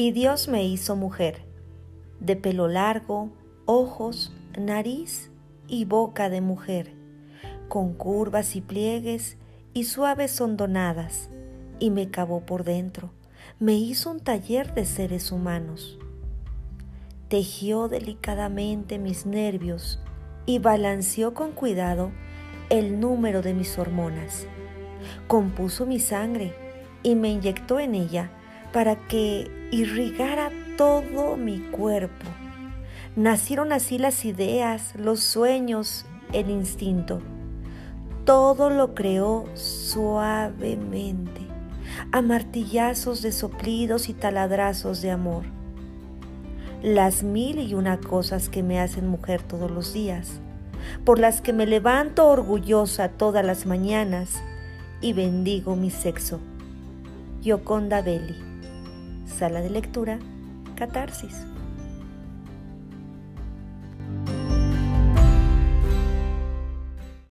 Y Dios me hizo mujer, de pelo largo, ojos, nariz y boca de mujer, con curvas y pliegues y suaves hondonadas, y me cavó por dentro, me hizo un taller de seres humanos. Tejió delicadamente mis nervios y balanceó con cuidado el número de mis hormonas. Compuso mi sangre y me inyectó en ella para que irrigara todo mi cuerpo Nacieron así las ideas, los sueños, el instinto. Todo lo creó suavemente, a martillazos de soplidos y taladrazos de amor. Las mil y una cosas que me hacen mujer todos los días, por las que me levanto orgullosa todas las mañanas y bendigo mi sexo. Yoconda Belli. Sala de lectura, Catarsis.